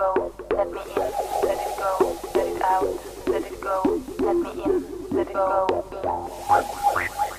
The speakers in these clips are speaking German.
go, let me in, let it go, let it out, let it go, let me in, let it go.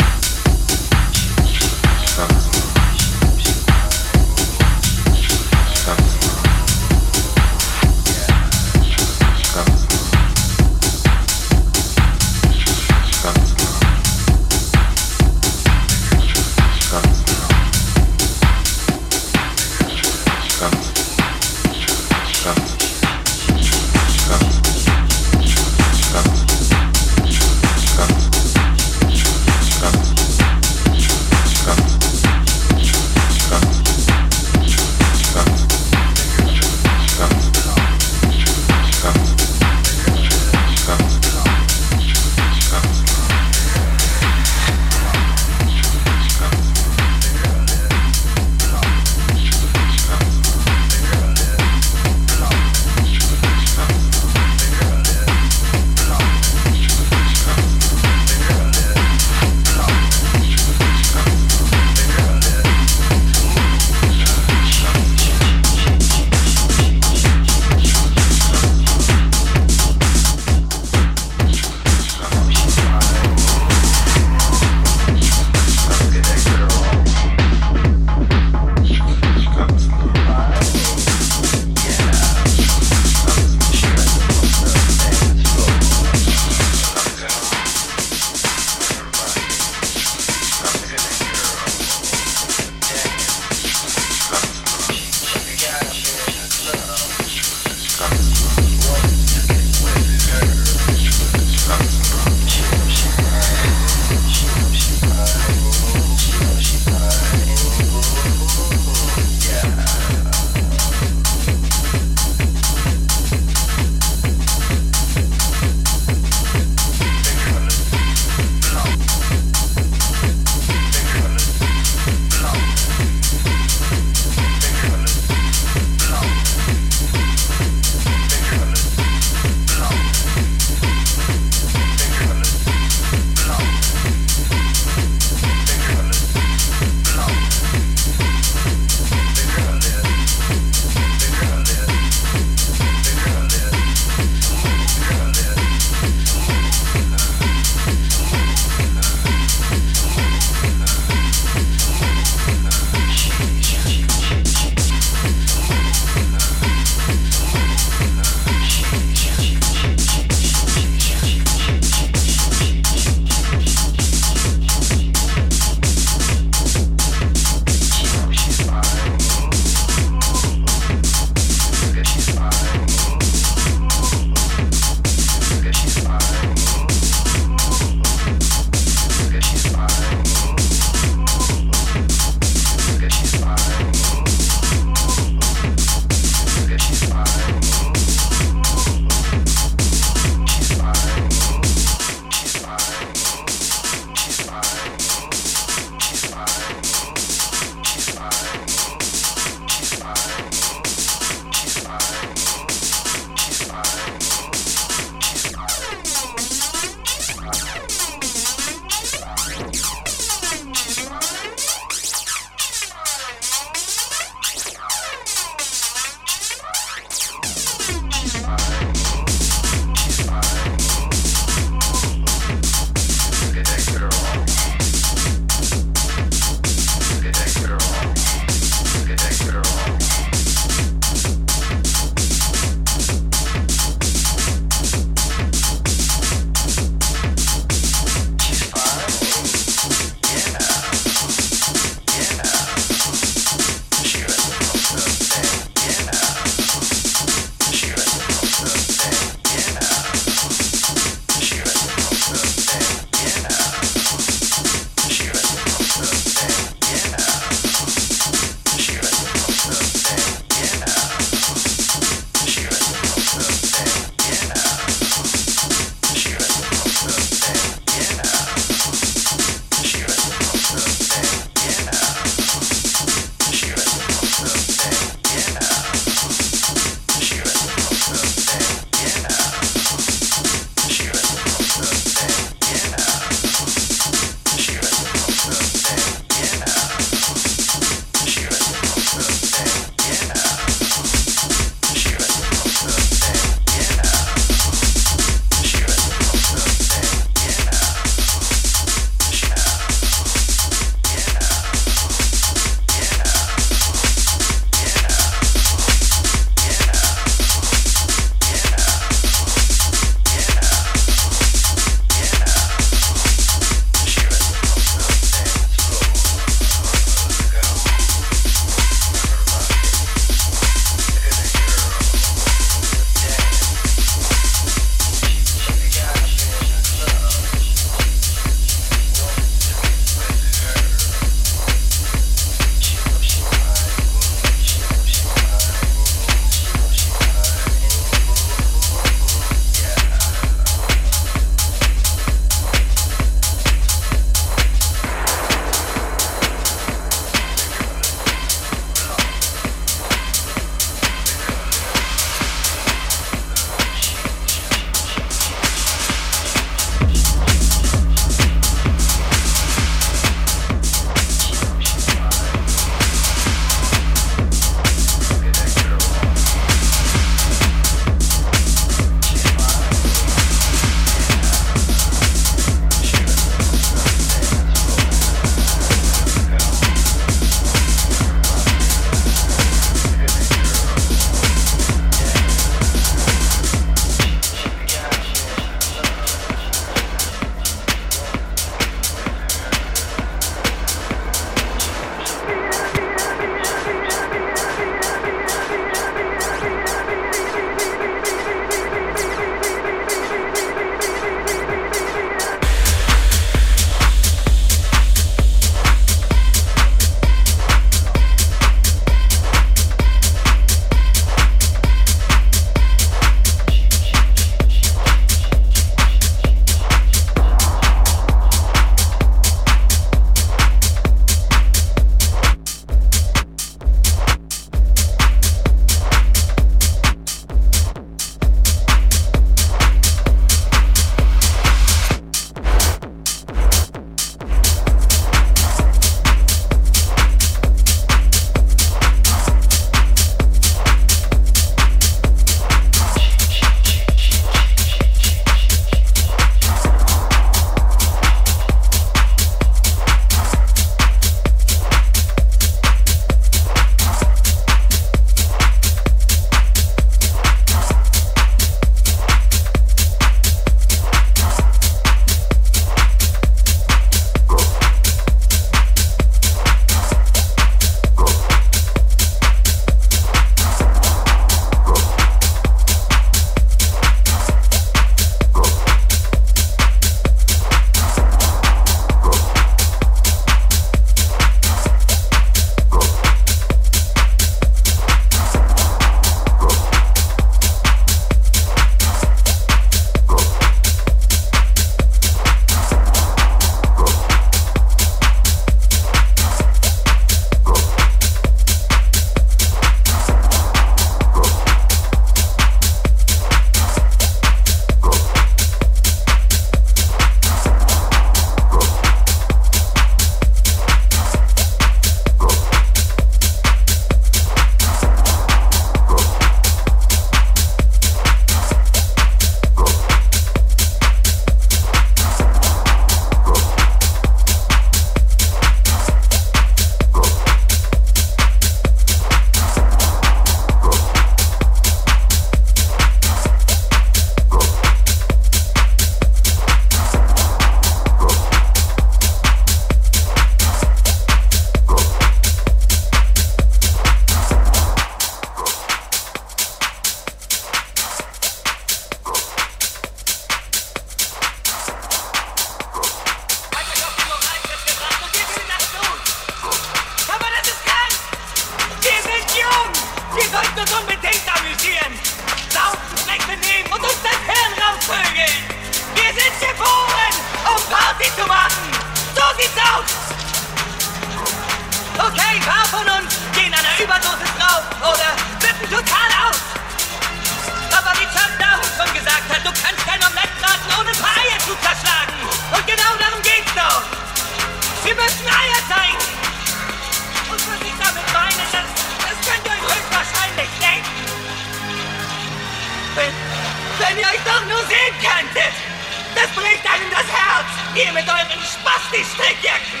Spasti-Strickjacken.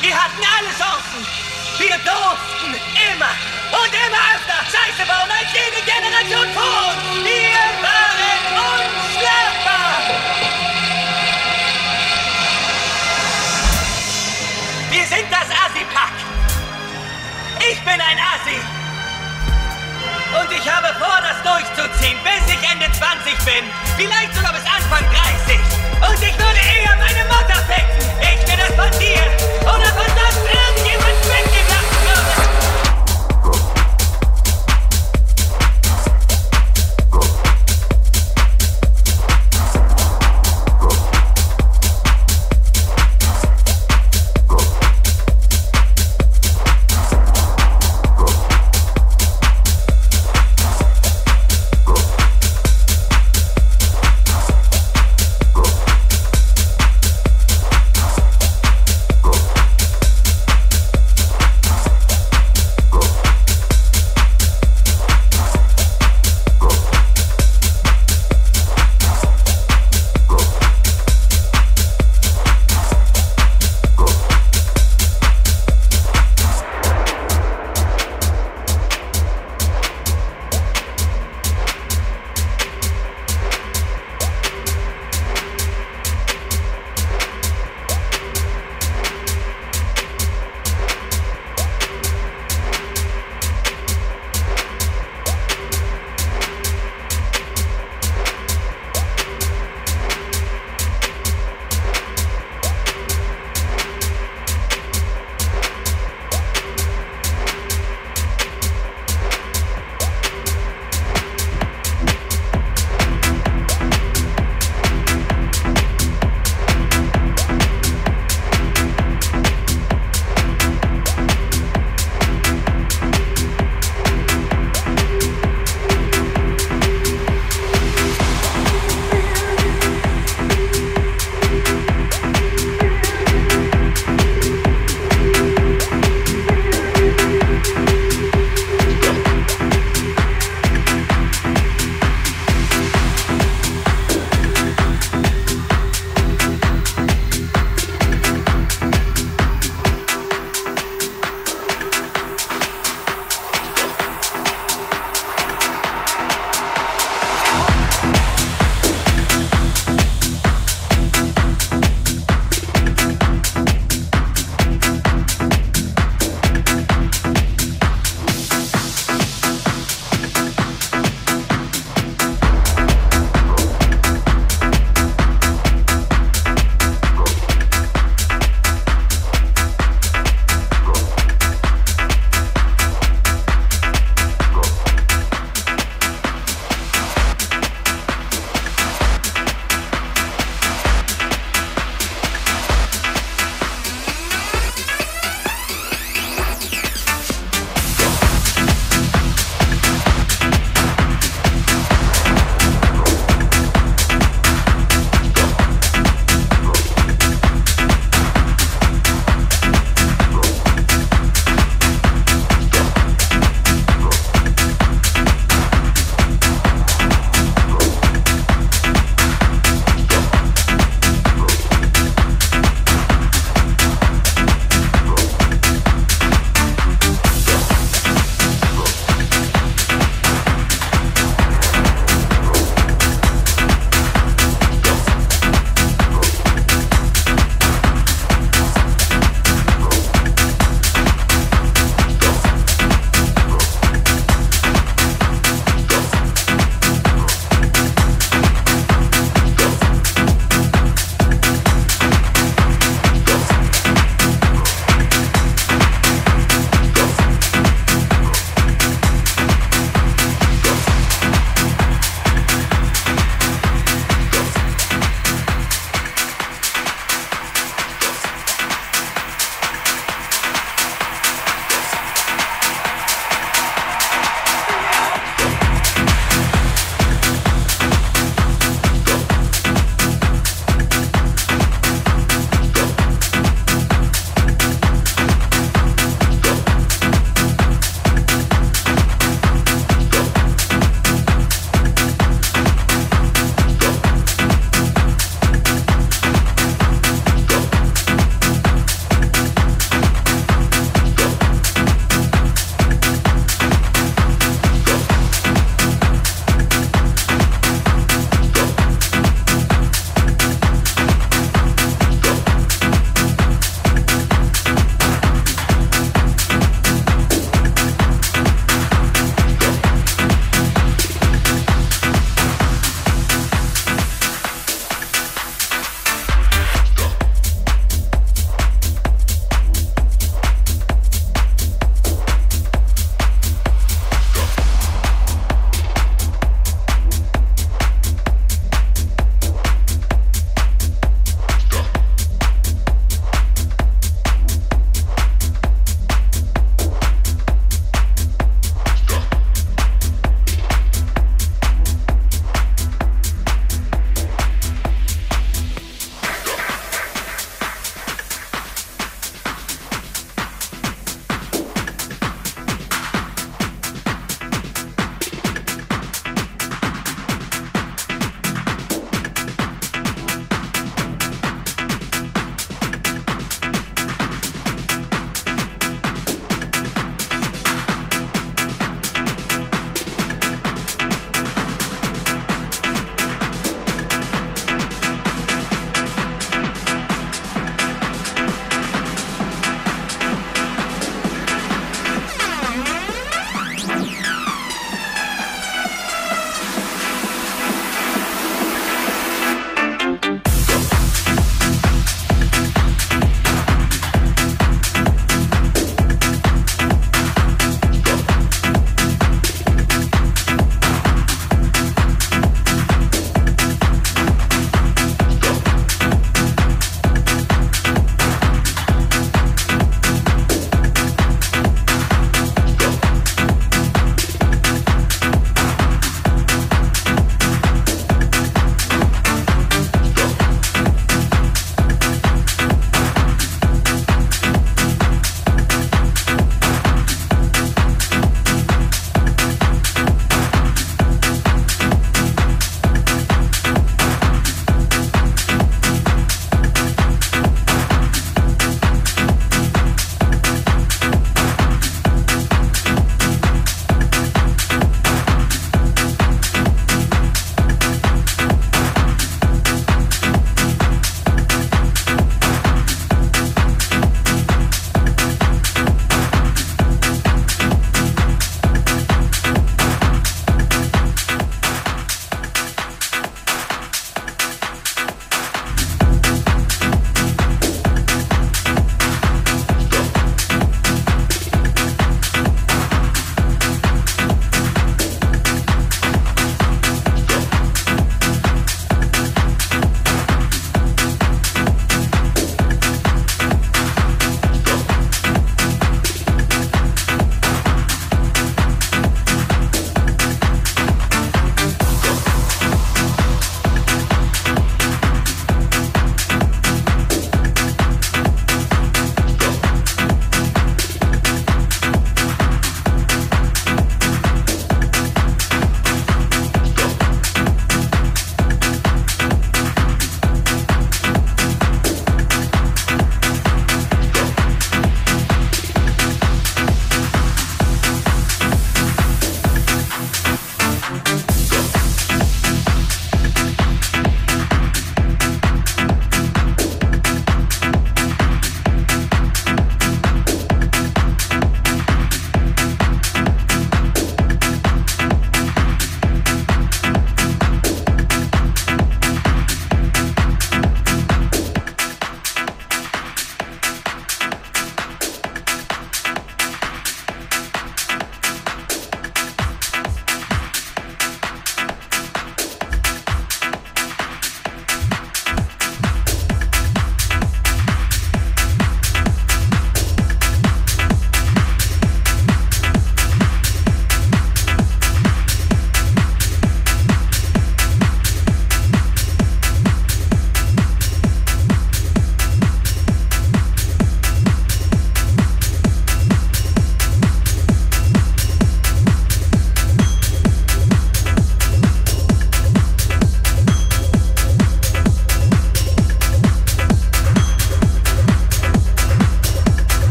Wir hatten alle Chancen. Wir durften immer und immer öfter Scheiße bauen als jede Generation vor uns. Wir waren unschlagbar. Wir sind das Assi-Pack. Ich bin ein Assi. Und ich habe vor, das durchzuziehen, bis ich Ende 20 bin. Vielleicht sogar bis Anfang 30. Und ich würde eher meine Mutter ficken. Ich will das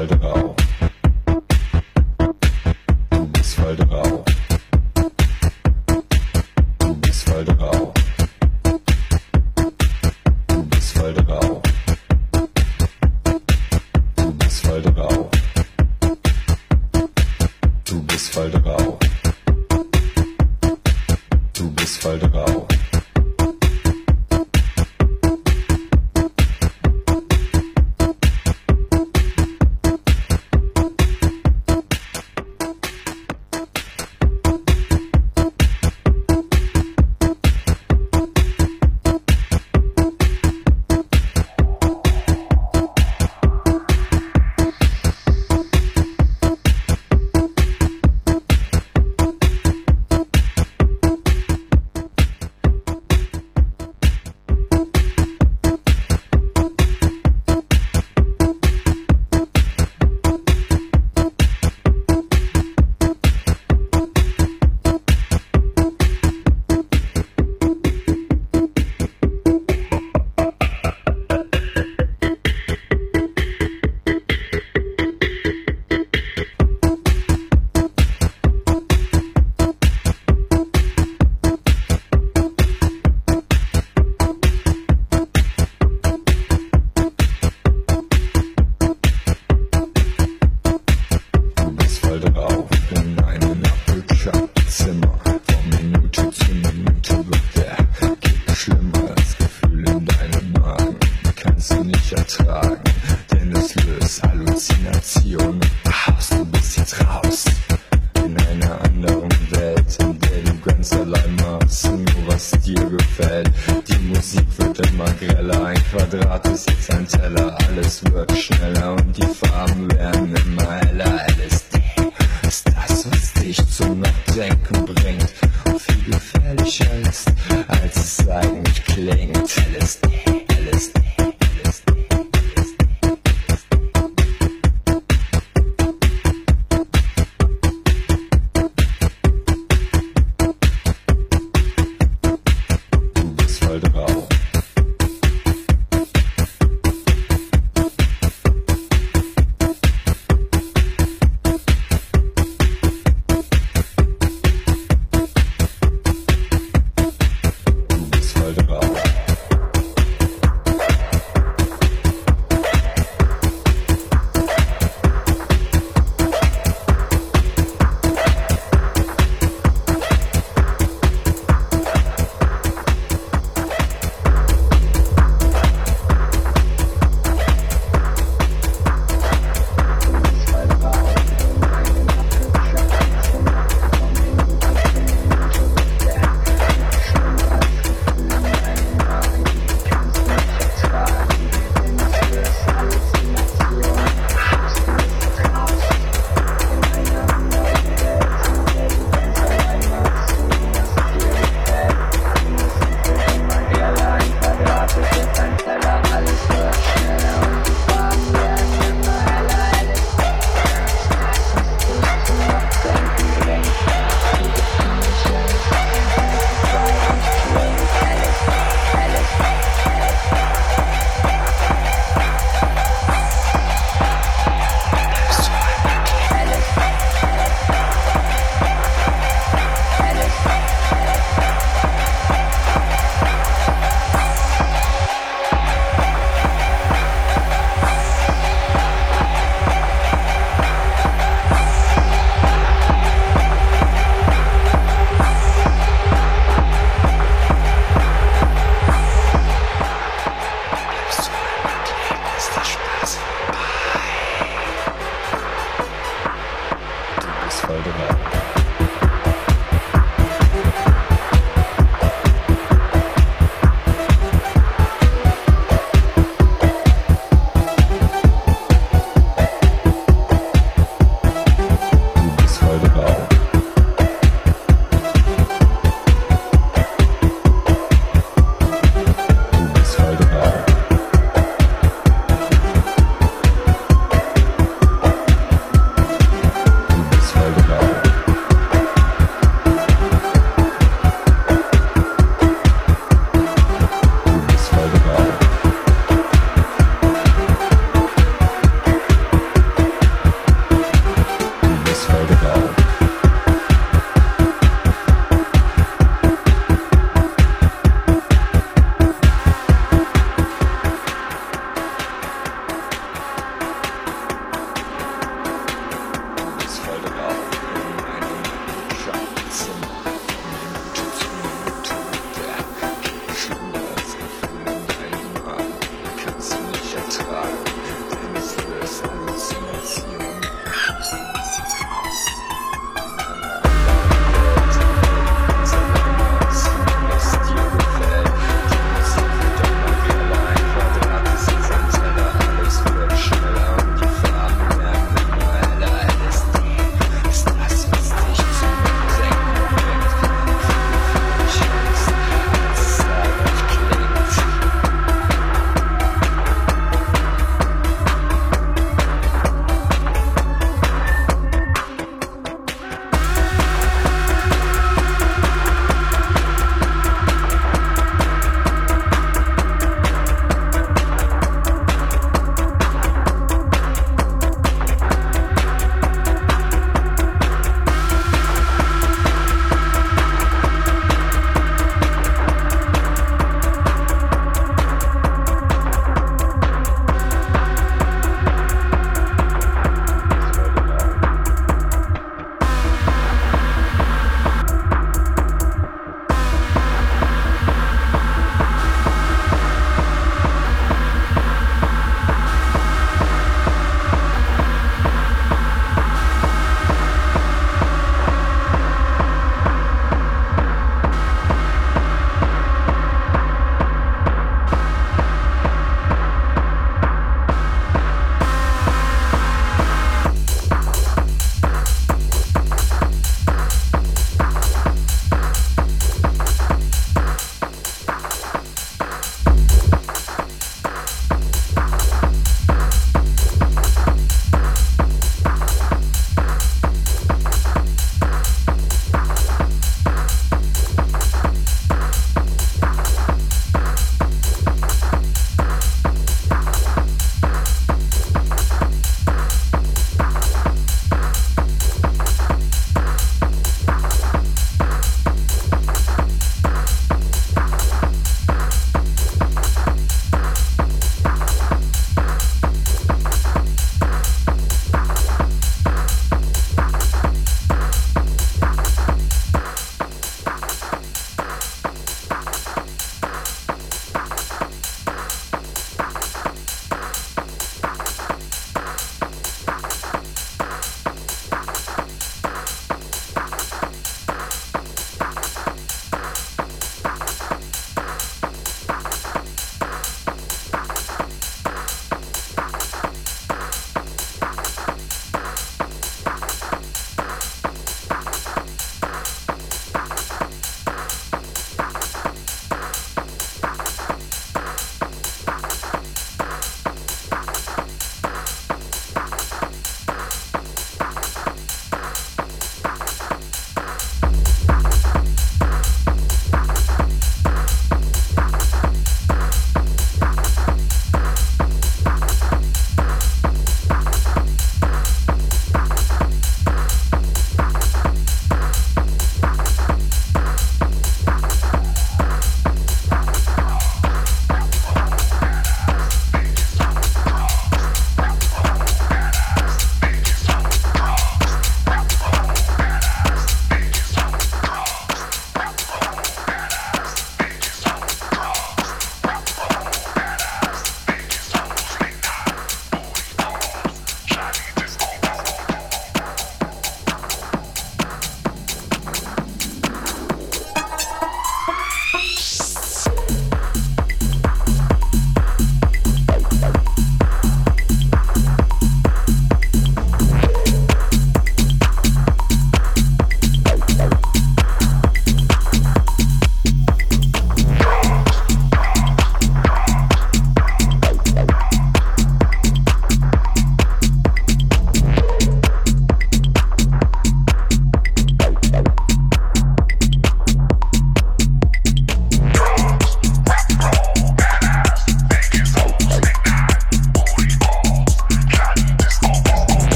Waldau.